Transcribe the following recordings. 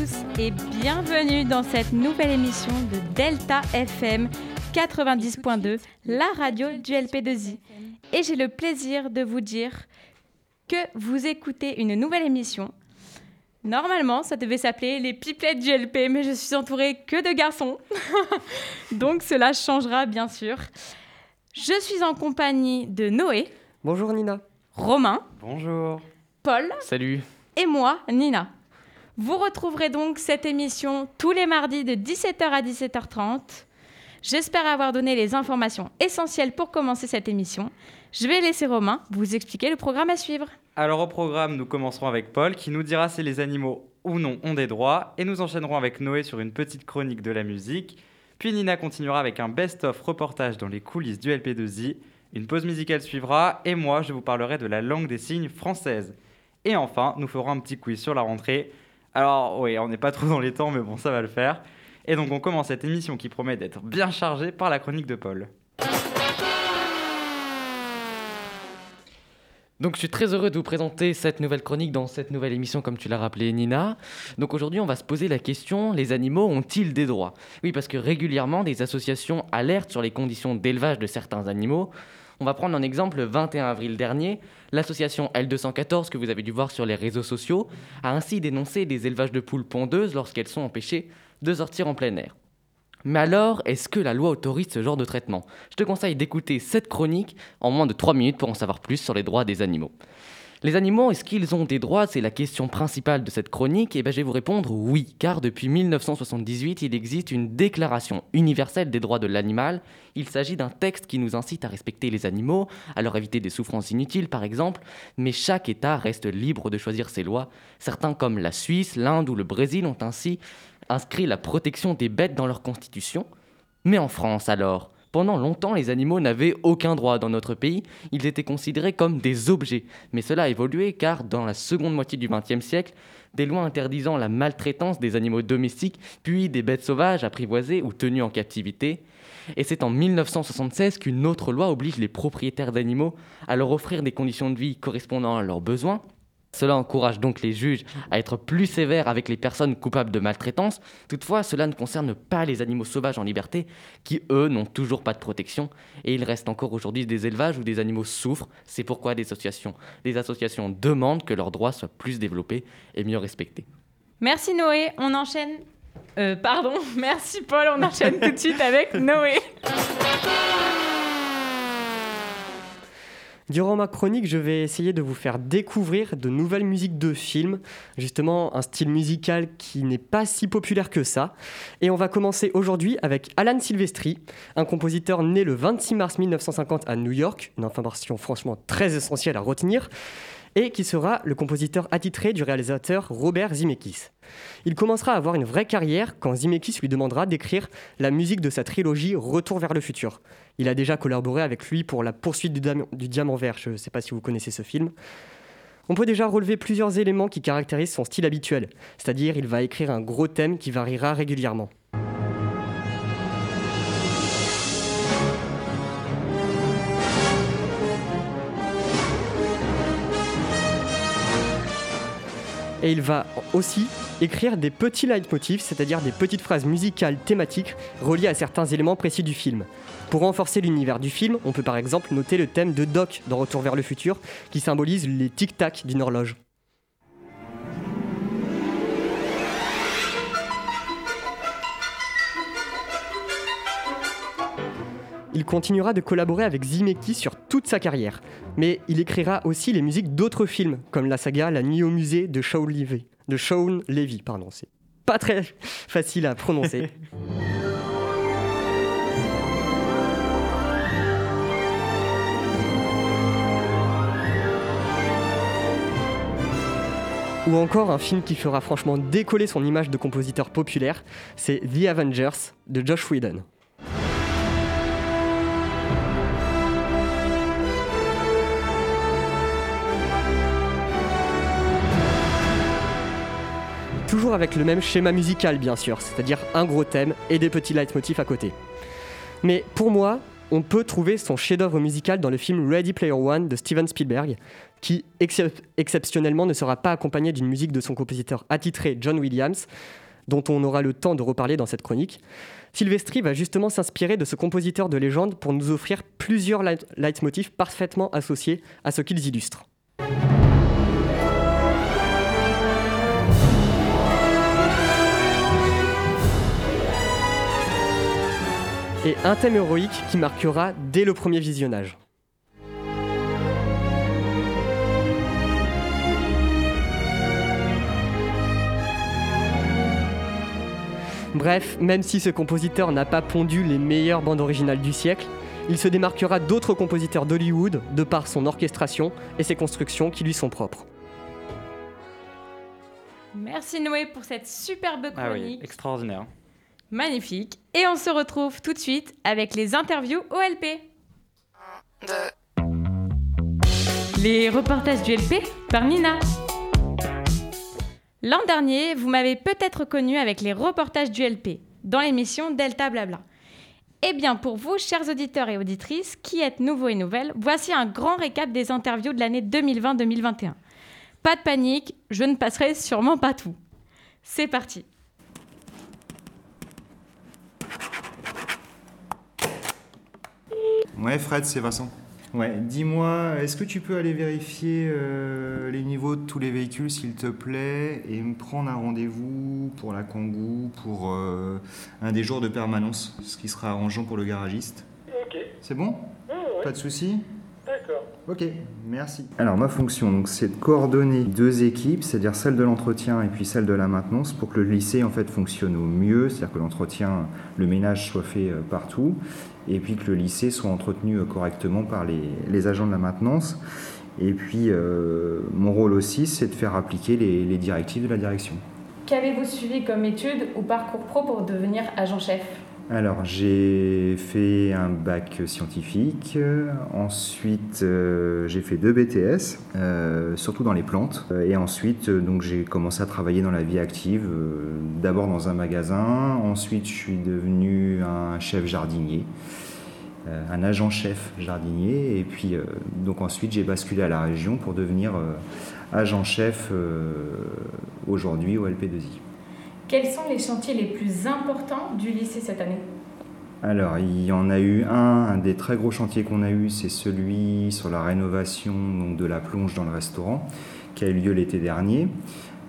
tous et bienvenue dans cette nouvelle émission de Delta FM 90.2, la radio du LP2I. Et j'ai le plaisir de vous dire que vous écoutez une nouvelle émission. Normalement, ça devait s'appeler les pipelettes du LP, mais je suis entourée que de garçons. Donc cela changera bien sûr. Je suis en compagnie de Noé. Bonjour Nina. Romain. Bonjour. Paul. Salut. Et moi, Nina. Vous retrouverez donc cette émission tous les mardis de 17h à 17h30. J'espère avoir donné les informations essentielles pour commencer cette émission. Je vais laisser Romain vous expliquer le programme à suivre. Alors au programme, nous commencerons avec Paul qui nous dira si les animaux ou non ont des droits et nous enchaînerons avec Noé sur une petite chronique de la musique. Puis Nina continuera avec un best-of reportage dans les coulisses du LP2I. Une pause musicale suivra et moi je vous parlerai de la langue des signes française. Et enfin, nous ferons un petit quiz sur la rentrée alors oui, on n'est pas trop dans les temps, mais bon, ça va le faire. Et donc on commence cette émission qui promet d'être bien chargée par la chronique de Paul. Donc je suis très heureux de vous présenter cette nouvelle chronique dans cette nouvelle émission comme tu l'as rappelé Nina. Donc aujourd'hui on va se poser la question, les animaux ont-ils des droits? Oui parce que régulièrement des associations alertent sur les conditions d'élevage de certains animaux. On va prendre un exemple le 21 avril dernier. L'association L214, que vous avez dû voir sur les réseaux sociaux, a ainsi dénoncé des élevages de poules pondeuses lorsqu'elles sont empêchées de sortir en plein air. Mais alors, est-ce que la loi autorise ce genre de traitement? Je te conseille d'écouter cette chronique en moins de 3 minutes pour en savoir plus sur les droits des animaux. Les animaux, est-ce qu'ils ont des droits? C'est la question principale de cette chronique. Et ben, je vais vous répondre oui, car depuis 1978, il existe une déclaration universelle des droits de l'animal. Il s'agit d'un texte qui nous incite à respecter les animaux, à leur éviter des souffrances inutiles par exemple, mais chaque État reste libre de choisir ses lois. Certains comme la Suisse, l'Inde ou le Brésil ont ainsi inscrit la protection des bêtes dans leur constitution. Mais en France alors? Pendant longtemps, les animaux n'avaient aucun droit dans notre pays, ils étaient considérés comme des objets. Mais cela a évolué car dans la seconde moitié du XXe siècle, des lois interdisant la maltraitance des animaux domestiques, puis des bêtes sauvages apprivoisées ou tenues en captivité. Et c'est en 1976 qu'une autre loi oblige les propriétaires d'animaux à leur offrir des conditions de vie correspondant à leurs besoins, cela encourage donc les juges à être plus sévères avec les personnes coupables de maltraitance. Toutefois, cela ne concerne pas les animaux sauvages en liberté, qui eux n'ont toujours pas de protection. Et il reste encore aujourd'hui des élevages où des animaux souffrent. C'est pourquoi des associations, des associations demandent que leurs droits soient plus développés et mieux respectés. Merci Noé. On enchaîne. Euh, pardon, merci Paul. On enchaîne tout de suite avec Noé. Durant ma chronique, je vais essayer de vous faire découvrir de nouvelles musiques de films, justement un style musical qui n'est pas si populaire que ça. Et on va commencer aujourd'hui avec Alan Silvestri, un compositeur né le 26 mars 1950 à New York, une information franchement très essentielle à retenir et qui sera le compositeur attitré du réalisateur Robert Zemeckis. Il commencera à avoir une vraie carrière quand Zemeckis lui demandera d'écrire la musique de sa trilogie Retour vers le futur. Il a déjà collaboré avec lui pour la poursuite du, diamant vert, je ne sais pas si vous connaissez ce film. On peut déjà relever plusieurs éléments qui caractérisent son style habituel, c'est-à-dire il va écrire un gros thème qui variera régulièrement. Et il va aussi écrire des petits leitmotifs, c'est-à-dire des petites phrases musicales thématiques reliées à certains éléments précis du film. Pour renforcer l'univers du film, on peut par exemple noter le thème de Doc dans Retour vers le futur, qui symbolise les tic-tac d'une horloge. Il continuera de collaborer avec Zimeki sur toute sa carrière, mais il écrira aussi les musiques d'autres films, comme la saga La Nuit au musée de Shaun Levy. De Shaun Levy, pardon, c'est pas très facile à prononcer. Ou encore un film qui fera franchement décoller son image de compositeur populaire, c'est The Avengers de Josh Whedon. Avec le même schéma musical bien sûr, c'est-à-dire un gros thème et des petits leitmotifs à côté. Mais pour moi, on peut trouver son chef-d'œuvre musical dans le film Ready Player One de Steven Spielberg, qui exceptionnellement ne sera pas accompagné d'une musique de son compositeur attitré John Williams, dont on aura le temps de reparler dans cette chronique. Sylvestri va justement s'inspirer de ce compositeur de légende pour nous offrir plusieurs leitmotifs parfaitement associés à ce qu'ils illustrent. Un thème héroïque qui marquera dès le premier visionnage. Bref, même si ce compositeur n'a pas pondu les meilleures bandes originales du siècle, il se démarquera d'autres compositeurs d'Hollywood de par son orchestration et ses constructions qui lui sont propres. Merci Noé pour cette superbe chronique. Ah oui, extraordinaire. Magnifique. Et on se retrouve tout de suite avec les interviews OLP. Les reportages du LP par Nina. L'an dernier, vous m'avez peut-être connu avec les reportages du LP, dans l'émission Delta Blabla. Eh bien, pour vous, chers auditeurs et auditrices, qui êtes nouveaux et nouvelles, voici un grand récap des interviews de l'année 2020-2021. Pas de panique, je ne passerai sûrement pas tout. C'est parti. Ouais, Fred, c'est Vincent. Ouais, dis-moi, est-ce que tu peux aller vérifier euh, les niveaux de tous les véhicules, s'il te plaît, et me prendre un rendez-vous pour la Kangoo pour euh, un des jours de permanence, ce qui sera arrangeant pour le garagiste? Ok. C'est bon? Pas de soucis D'accord. Ok, merci. Alors ma fonction, donc, c'est de coordonner deux équipes, c'est-à-dire celle de l'entretien et puis celle de la maintenance, pour que le lycée en fait fonctionne au mieux, c'est-à-dire que l'entretien, le ménage soit fait euh, partout, et puis que le lycée soit entretenu euh, correctement par les, agents de la maintenance. Et puis euh, mon rôle aussi, c'est de faire appliquer les, les directives de la direction. Qu'avez-vous suivi comme étude ou parcours pro pour devenir agent-chef alors, j'ai fait un bac scientifique. Ensuite, euh, j'ai fait deux BTS, euh, surtout dans les plantes. Et ensuite, donc, j'ai commencé à travailler dans la vie active, euh, d'abord dans un magasin. Ensuite, je suis devenu un chef jardinier, un agent chef jardinier. Et puis, donc ensuite, j'ai basculé à la région pour devenir agent chef aujourd'hui au LP2I. Quels sont les chantiers les plus importants du lycée cette année? Alors, il y en a eu un, un des très gros chantiers qu'on a eu, c'est celui sur la rénovation de la plonge dans le restaurant, qui a eu lieu l'été dernier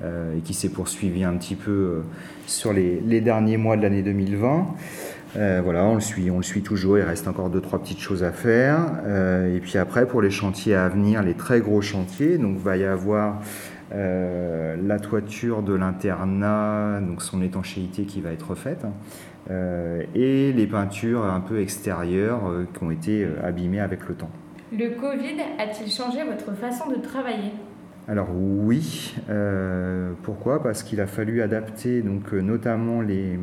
euh, et qui s'est poursuivi un petit peu euh, sur les, derniers mois de l'année 2020. Euh, voilà, on le, suit, on le suit toujours, il reste encore deux, trois petites choses à faire. et puis après, pour les chantiers à venir, les très gros chantiers, donc va y avoir euh, la toiture de l'internat, donc son étanchéité qui va être refaite, hein, euh, et les peintures un peu extérieures euh, qui ont été abîmées avec le temps. Le Covid a-t-il changé votre façon de travailler? Alors oui, pourquoi? Parce qu'il a fallu adapter donc notamment les,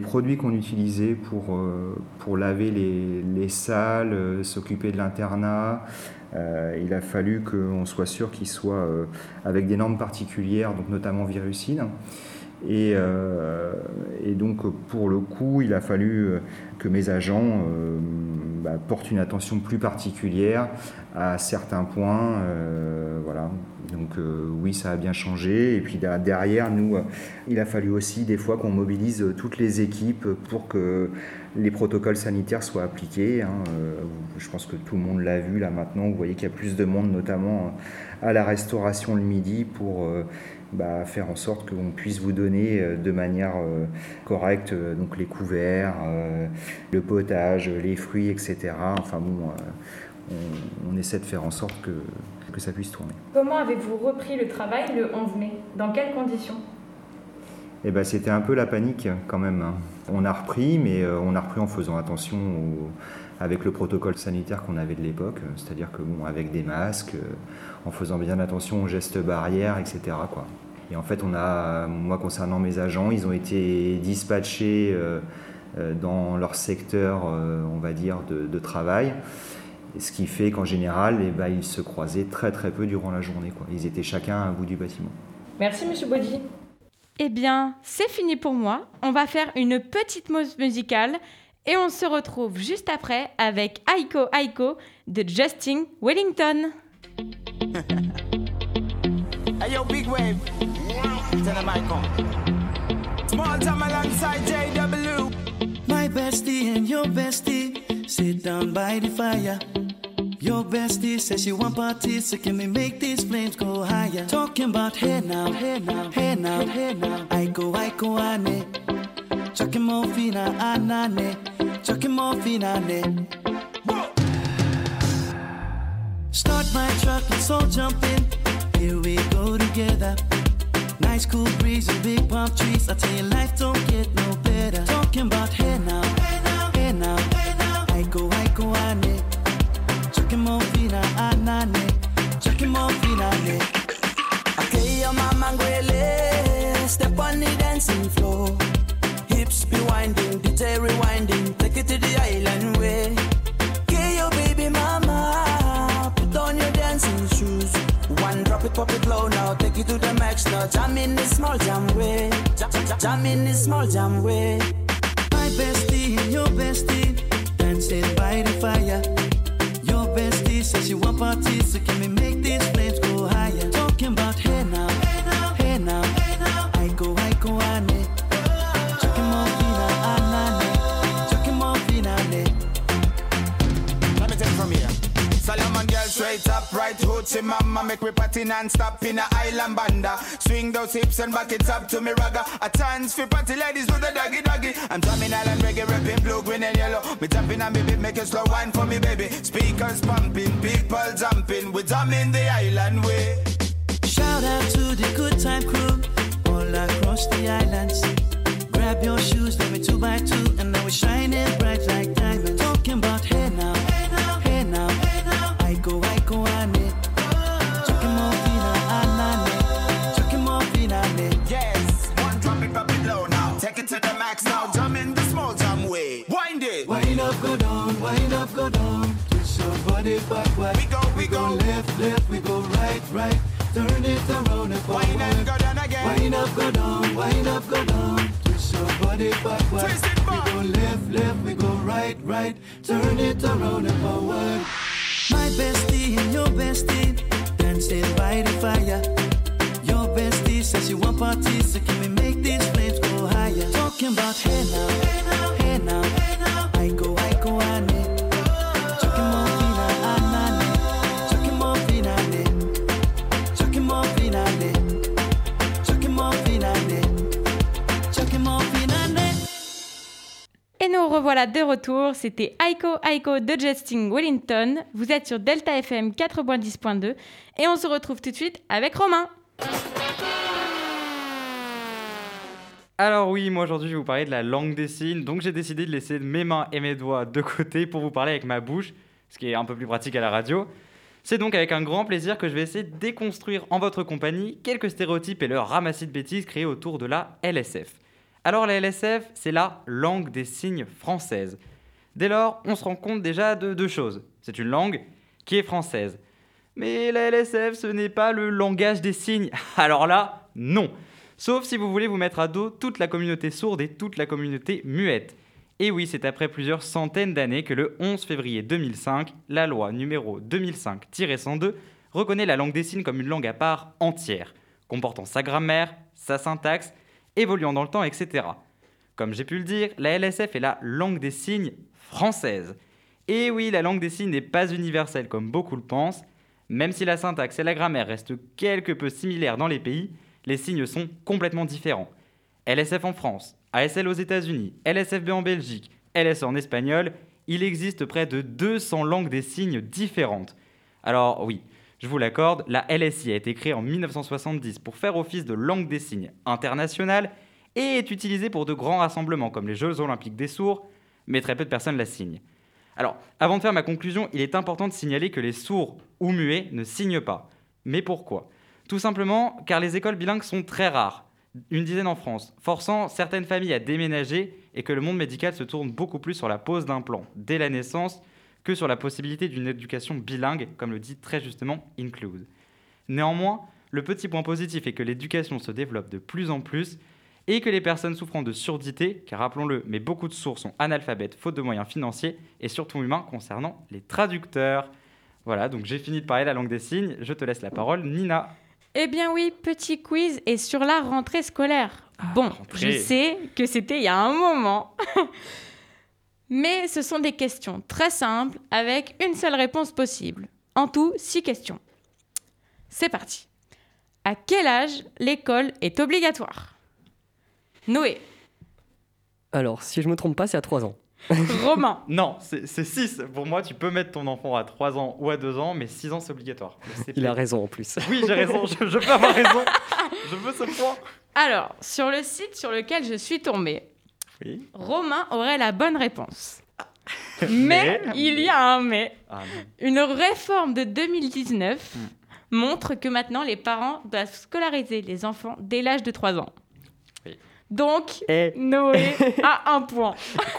produits qu'on utilisait pour, pour laver les, les salles, s'occuper de l'internat, euh, il a fallu qu'on soit sûr qu'il soit euh, avec des normes particulières, donc notamment virucines. Euh, et, donc, pour le coup, il a fallu que mes agents bah, portent une attention plus particulière à certains points. voilà. Donc, oui, ça a bien changé. Et puis derrière, nous, il a fallu aussi des fois qu'on mobilise toutes les équipes pour que les protocoles sanitaires soient appliqués. Hein, euh, je pense que tout le monde l'a vu là maintenant. Vous voyez qu'il y a plus de monde, notamment euh, à la restauration le midi, pour euh, bah, faire en sorte qu'on puisse vous donner de manière correcte donc les couverts, le potage, les fruits, etc. Enfin bon, on, essaie de faire en sorte que, que ça puisse tourner. Comment avez-vous repris le travail le 11 mai Dans quelles conditions? Eh ben, C'était un peu la panique quand même. Hein. On a repris, mais euh, on a repris en faisant attention avec le protocole sanitaire qu'on avait de l'époque, c'est-à-dire que bon, avec des masques, euh, en faisant bien attention aux gestes barrières, etc. Quoi. Et en fait, on a, moi concernant mes agents, ils ont été dispatchés euh, dans leur secteur, on va dire, de, travail. Ce qui fait qu'en général, eh ben, ils se croisaient très très peu durant la journée. Quoi. Ils étaient chacun à un bout du bâtiment. Merci, Monsieur Baudy. Eh bien, c'est fini pour moi. On va faire une petite pause musicale Et on se retrouve juste après avec Aiko Aiko de Justin Wellington. hey yo, big wave. Tell them I come. Small time alongside JW. My bestie and your bestie sit down by the fire. Your bestie says she want parties, so can we make these flames go higher? Talking about hey now, hey now, hey now, hey now. I go, I go, ane. Chucking more fina, anane. Chucking more fina, ane. Start my truck, let's all jump in. Here we go together. Nice cool breeze and big palm trees. I tell you, life don't get no better. Talking about hey now, hey now, hey now, hey now. I go, I go, ane. Chucking more fina, anane. Chucking more fina, ane. Okay, your mama ngwele. Step on the dancing floor. Hips be winding, DJ rewinding. One it, low now. Take it to the max now. Jam in this small jam way. Jam, in this small jam way. My bestie your bestie dancing by the fire. Your bestie says she want parties, so can we make these flames go higher? Talking about hey now, hey now, hey now. I go, I go, ane. Chucking hoochie mama Make we party non-stop in a island banda Swing those hips and back it up to me ragga A chance for party ladies do the doggy doggy I'm drumming island reggae, rapping blue, green and yellow Me jumping me beat, make it slow wine for me baby Speakers pumping, people jumping We drumming the island way Shout out to the good time crew all across the islands. Grab your shoes, let me two by two, and now we're shining bright like diamonds. Talking about hey now, hey now, hey now. I go, I go, ane. Chucking it to the max now, jump in the small jam way Wind it Wind up, go down, wind up, go down. Twist your body backward. We go, we go. left, left, we go right, right. Turn it around and forward. Wind and go down again Wind up, go down, wind up, go down. Twist your body backward. Twist it back. We go left, left, we go right, right. Turn it around and forward. My bestie and your bestie dancing by the fire. Et nous revoilà de retour, c'était Aiko Aiko de Justin Wellington. Vous êtes sur Delta FM 90.2 et on se retrouve tout de suite avec Romain. Alors oui, moi aujourd'hui je vais vous parler de la langue des signes, donc j'ai décidé de laisser mes mains et mes doigts de côté pour vous parler avec ma bouche, ce qui est un peu plus pratique à la radio. C'est donc avec un grand plaisir que je vais essayer de déconstruire en votre compagnie quelques stéréotypes et leurs ramassis de bêtises créés autour de la LSF. Alors la LSF, c'est la langue des signes française. Dès lors, on se rend compte déjà de deux choses. C'est une langue qui est française. Mais la LSF, ce n'est pas le langage des signes. Alors là, non. Sauf si vous voulez vous mettre à dos toute la communauté sourde et toute la communauté muette. Et oui, c'est après plusieurs centaines d'années que le 11 février 2005, la loi numéro 2005-102 reconnaît la langue des signes comme une langue à part entière, comportant sa grammaire, sa syntaxe, évoluant dans le temps, etc. Comme j'ai pu le dire, la LSF est la langue des signes française. Et oui, la langue des signes n'est pas universelle comme beaucoup le pensent. Même si la syntaxe et la grammaire restent quelque peu similaires dans les pays, les signes sont complètement différents. LSF en France, ASL aux États-Unis, LSFB en Belgique, LS en espagnol, il existe près de 200 langues des signes différentes. Alors oui, je vous l'accorde, la LSI a été créée en 1970 pour faire office de langue des signes internationale et est utilisée pour de grands rassemblements comme les Jeux olympiques des sourds, mais très peu de personnes la signent. Alors, avant de faire ma conclusion, il est important de signaler que les sourds ou muets ne signent pas. Mais pourquoi? Tout simplement car les écoles bilingues sont très rares, une dizaine en France, forçant certaines familles à déménager et que le monde médical se tourne beaucoup plus sur la pose d'implants dès la naissance que sur la possibilité d'une éducation bilingue, comme le dit très justement Include. Néanmoins, le petit point positif est que l'éducation se développe de plus en plus et que les personnes souffrant de surdité, car rappelons-le, mais beaucoup de sourds sont analphabètes, faute de moyens financiers et surtout humains concernant les traducteurs. Voilà, donc j'ai fini de parler la langue des signes. Je te laisse la parole, Nina. Eh bien oui, petit quiz et sur la rentrée scolaire. bon, rentrée. je sais que c'était il y a un moment. Mais ce sont des questions très simples avec une seule réponse possible. En tout, six questions. C'est parti. À quel âge l'école est obligatoire? Noé, Alors, si je me trompe pas, c'est à 3 ans. Romain, Non, c'est 6. Pour moi, tu peux mettre ton enfant à 3 ans ou à 2 ans, mais 6 ans, c'est obligatoire. Il a raison en plus. Oui, j'ai raison, je, je peux avoir raison. Je veux ce point. Alors, sur le site sur lequel je suis tombée, Oui. Romain aurait la bonne réponse. Mais, Mais- il y a un mais. Ah. Une réforme de 2019 Hmm. montre que maintenant les parents doivent scolariser les enfants dès l'âge de 3 ans. Donc, Eh, Noé a un point.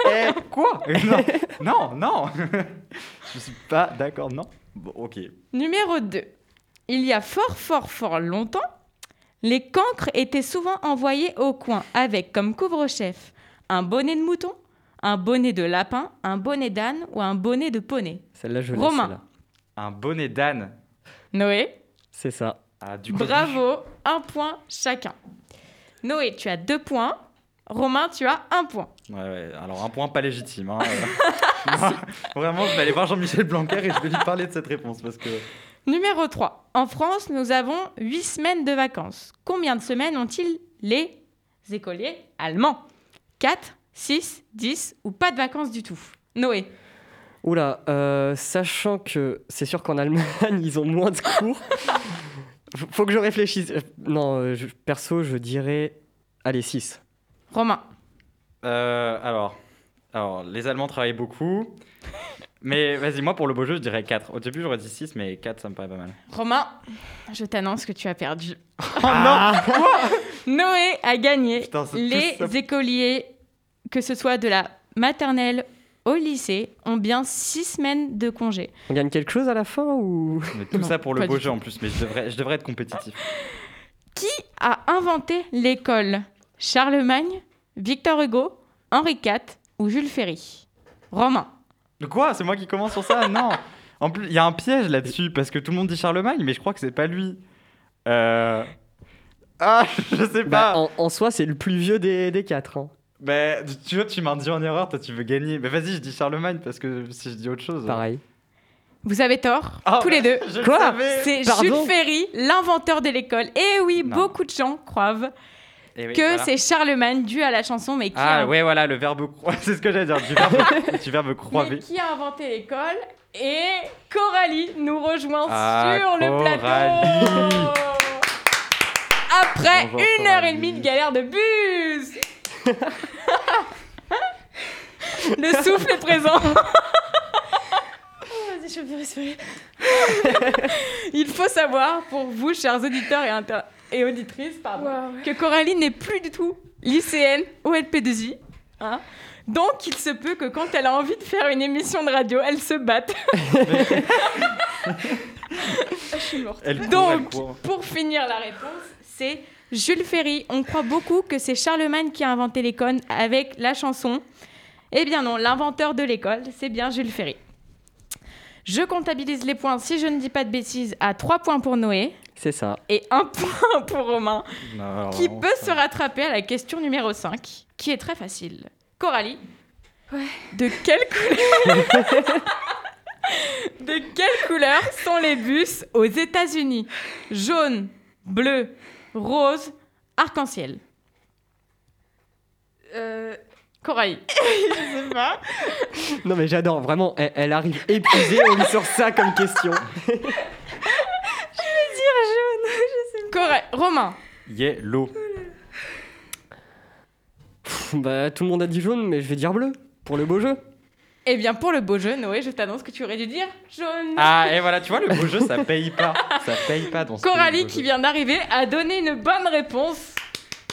Eh, quoi? Non, non, non. Je suis pas d'accord, non. Bon, ok. Numéro 2. Il y a fort, fort, fort longtemps, les cancres étaient souvent envoyés au coin avec comme couvre-chef un bonnet de mouton, un bonnet de lapin, un bonnet d'âne ou un bonnet de poney. celle-là, je l'ai. Romain. celle-là. Un bonnet d'âne. Noé, C'est ça. Ah, du coup, bravo, un point chacun. Noé, tu as deux points. Romain, tu as un point. Ouais, ouais, alors un point pas légitime. hein. Moi, vraiment, je vais aller voir Jean-Michel Blanquer et je vais lui parler de cette réponse parce que. Numéro 3. En France, nous avons 8 semaines de vacances. Combien de semaines ont-ils les écoliers allemands? 4, 6, 10 ou pas de vacances du tout? Noé. Oula, euh, sachant que c'est sûr qu'en Allemagne, ils ont moins de cours. Faut que je réfléchisse. Euh, Non, euh, je- perso, je dirais. Allez, 6. Romain. Euh, alors, alors, les Allemands travaillent beaucoup. Mais vas-y, moi pour le beau jeu, je dirais 4. Au début, j'aurais dit 6, mais 4, ça me paraît pas mal. Romain, je t'annonce que tu as perdu. Oh non Noé a gagné Putain, les écoliers, que ce soit de la maternelle au lycée, ont bien 6 semaines de congé. On gagne quelque chose à la fin ou? Mais tout Non, ça pour le beau jeu en plus, mais je devrais, je devrais être compétitif. Qui a inventé l'école? Charlemagne, Victor Hugo, Henri IV ou Jules Ferry? Romain. De Quoi? C'est moi qui commence sur ça? Non En plus, il y a un piège là-dessus, parce que tout le monde dit Charlemagne, mais je crois que c'est pas lui. Euh... Ah, je sais Bah, pas. en, en soi, c'est le plus vieux des, des quatre. hein. Bah, tu vois, tu m'induis en erreur, toi tu veux gagner. Mais vas-y, je dis Charlemagne, parce que si je dis autre chose... Pareil. Vous avez tort, Ah, tous les deux. Je Quoi. C'est Jules Ferry, l'inventeur de l'école. Et oui, Non. beaucoup de gens croient Eh oui, que voilà. c'est Charlemagne dû à la chanson, mais qui, Ah a... ouais, voilà, le verbe croire. C'est ce que j'allais dire, du verbe, du verbe mais qui a inventé l'école. Et Coralie nous rejoint Ah, sur le plateau. Après Bonjour, une heure et demie de galère de bus. Le souffle est présent. Oh, vas-y, je peux respirer. Il faut savoir, pour vous, chers auditeurs et, inter- et auditrices, pardon, que Coralie n'est plus du tout lycéenne au LP2I. hein. Donc, il se peut que quand elle a envie de faire une émission de radio, elle se batte. Je suis morte. Elle court, elle Donc, court. pour finir la réponse, c'est Jules Ferry. On croit beaucoup que c'est Charlemagne qui a inventé l'école avec la chanson. Eh bien non, l'inventeur de l'école, c'est bien Jules Ferry. Je comptabilise les points, si je ne dis pas de bêtises, à 3 points pour Noé C'est ça. et 1 point pour Romain, Non, alors, qui peut ça- se rattraper à la question numéro 5, qui est très facile. Coralie, de quelle couleur De quelle couleur sont les bus aux États-Unis? Jaune, bleu, rose, arc-en-ciel. Euh, Coralie. Je sais pas. Non, mais j'adore, vraiment. Elle, elle arrive épuisée, on lui sort ça comme question. Cora- Romain. Yellow. Pff, bah, tout le monde a dit jaune, mais je vais dire bleu. Pour le beau jeu. Eh bien, pour le beau jeu, Noé, je t'annonce que tu aurais dû dire jaune. Ah, et voilà, tu vois, le beau jeu, ça paye pas. Ça paye pas dans ce Coralie, pays, qui jeu. vient d'arriver, a donné une bonne réponse.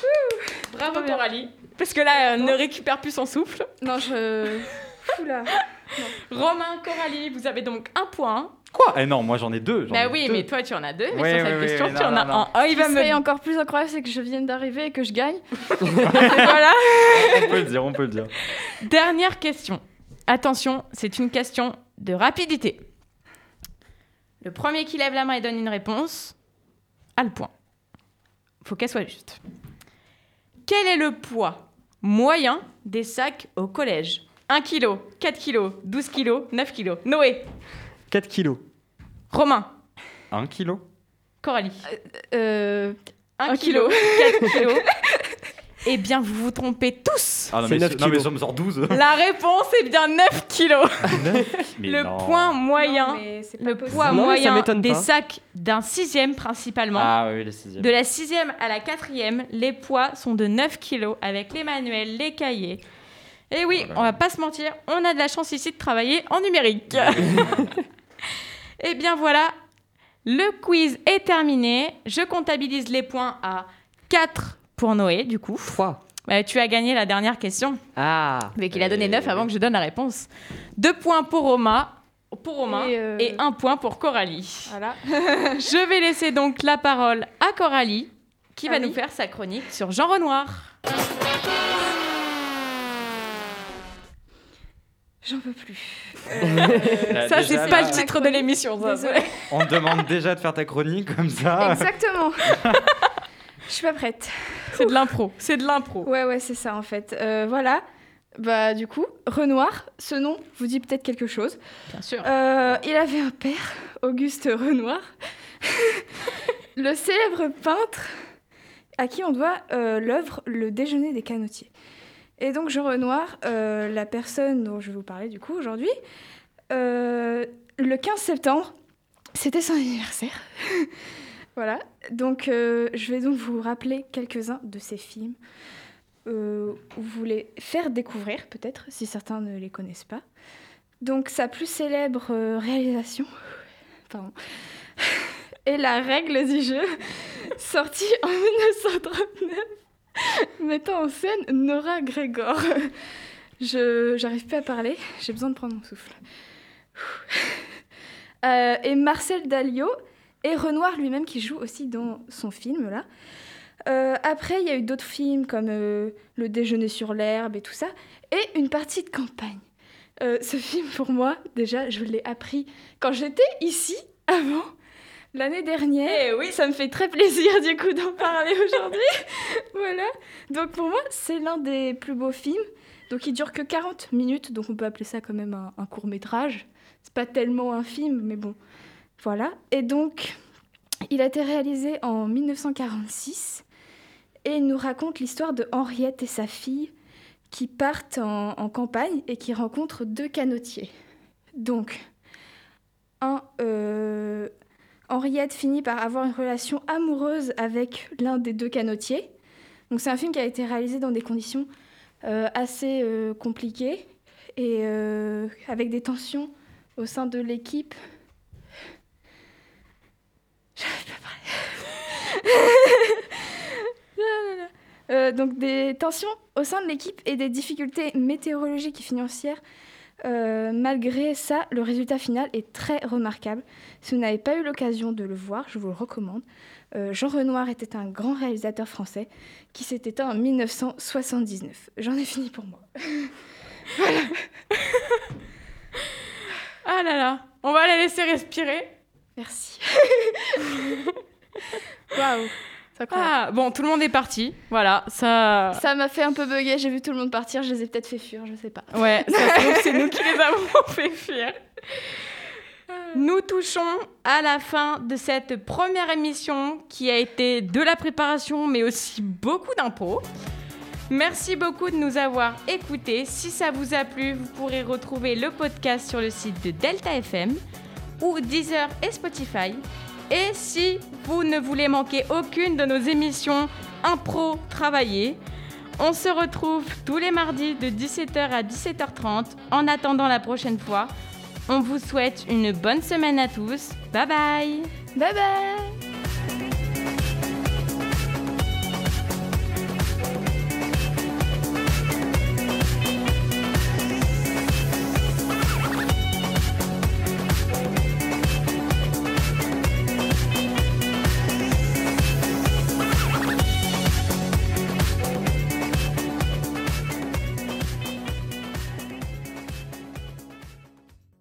Ouh, Bravo, Coralie. Parce que là, elle ne récupère plus son souffle. non, je. Oula. Romain, Coralie, vous avez donc un point. Quoi? Eh non, moi j'en ai deux. Bah oui, deux. mais toi tu en as deux, mais Oui, sur cette oui, question oui, tu non, en as un. Oh, il va Ce qui me encore plus incroyable, c'est que je vienne d'arriver et que je gagne. voilà. On peut le dire, on peut le dire. Dernière question. Attention, c'est une question de rapidité. Le premier qui lève la main et donne une réponse a le point. Faut qu'elle soit juste. Quel est le poids moyen des sacs au collège? 1 kg, 4 kg, 12 kg, 9 kg. Noé, 4 kilos. Romain, Un kilo? Coralie. Euh, 1 un kg, kilo. 4 kg. Eh bien, vous vous trompez tous. Ah non, C'est mais, 9 non, mais kilos. sommes en 12. La réponse est bien 9 kilos. Mais Le non. point moyen, le poids Non, mais ça moyen des pas. sacs d'un sixième principalement. Ah oui, les sixièmes. De la sixième à la quatrième, les poids sont de 9 kilos avec les manuels, les cahiers. Et oui, Voilà. on va pas se mentir, on a de la chance ici de travailler en numérique. Et bien voilà, le quiz est terminé. Je comptabilise les points à 4 pour Noé, du coup. 3. Bah, tu as gagné la dernière question, Ah mais qu'il a donné Et 9 avant que je donne la réponse. 2 points pour Romain, pour Romain Et, euh, et 1 point pour Coralie. Voilà. Je vais laisser donc la parole à Coralie qui Ah va oui. nous faire sa chronique sur Jean Renoir. J'en peux plus. Euh, Ça, c'est pas le titre de l'émission. On te demande déjà de faire ta chronique comme ça. Exactement. Je suis pas prête. C'est de l'impro. C'est de l'impro. Ouais, ouais, c'est ça en fait. Euh, voilà. Bah, du coup, Renoir, ce nom vous dit peut-être quelque chose. Bien sûr. Euh, il avait un père, Auguste Renoir, le célèbre peintre à qui on doit euh, l'œuvre Le déjeuner des canotiers. Et donc Jean Renoir, la personne dont je vais vous parler du coup aujourd'hui, le 15 septembre, c'était son anniversaire. voilà. Donc euh, je vais donc vous rappeler quelques-uns de ses films. Euh, vous les faire découvrir peut-être si certains ne les connaissent pas. Donc sa plus célèbre euh, réalisation, est La règle du jeu, sortie en 1939, mettant en scène Nora Grégor. Je j'arrive plus à parler, j'ai besoin de prendre mon souffle. Euh, et Marcel Dalio et Renoir lui-même qui joue aussi dans son film là. Euh, après, il y a eu d'autres films comme euh, Le déjeuner sur l'herbe et tout ça, et une partie de campagne. Euh, ce film, pour moi, déjà, je l'ai appris quand j'étais ici, avant, l'année dernière. Eh oui. Ça me fait très plaisir, du coup, d'en parler aujourd'hui. voilà. Donc, pour moi, c'est l'un des plus beaux films. Donc, il dure que 40 minutes, donc on peut appeler ça quand même un, un court-métrage. C'est pas tellement un film, mais bon. Voilà. Et donc, il a été réalisé en 1946 et il nous raconte l'histoire de Henriette et sa fille qui partent en, campagne et qui rencontrent deux canotiers. Donc, euh, Henriette finit par avoir une relation amoureuse avec l'un des deux canotiers. Donc, c'est un film qui a été réalisé dans des conditions euh, assez euh, compliquées et avec des tensions au sein de l'équipe. J'arrive pas à parler. Là, là, là. Euh, donc des tensions au sein de l'équipe et des difficultés météorologiques et financières. Euh, malgré ça, le résultat final est très remarquable. Si vous n'avez pas eu l'occasion de le voir, je vous le recommande. Euh, Jean Renoir était un grand réalisateur français qui s'est éteint en 1979. J'en ai fini pour moi. Ah là là. On va la laisser respirer. Merci. Waouh. Ah, bon, tout le monde est parti. Voilà, ça. Ça m'a fait un peu bugger, j'ai vu tout le monde partir, je les ai peut-être fait fuir, je sais pas. Ouais, c'est nous qui les avons fait fuir. Nous touchons à la fin de cette première émission qui a été de la préparation mais aussi beaucoup d'impôts. Merci beaucoup de nous avoir écoutés. Si ça vous a plu, vous pourrez retrouver le podcast sur le site de Delta FM ou Deezer et Spotify. Et si vous ne voulez manquer aucune de nos émissions impro travaillées, on se retrouve tous les mardis de 17h à 17h30. En attendant la prochaine fois, on vous souhaite une bonne semaine à tous. Bye bye Bye bye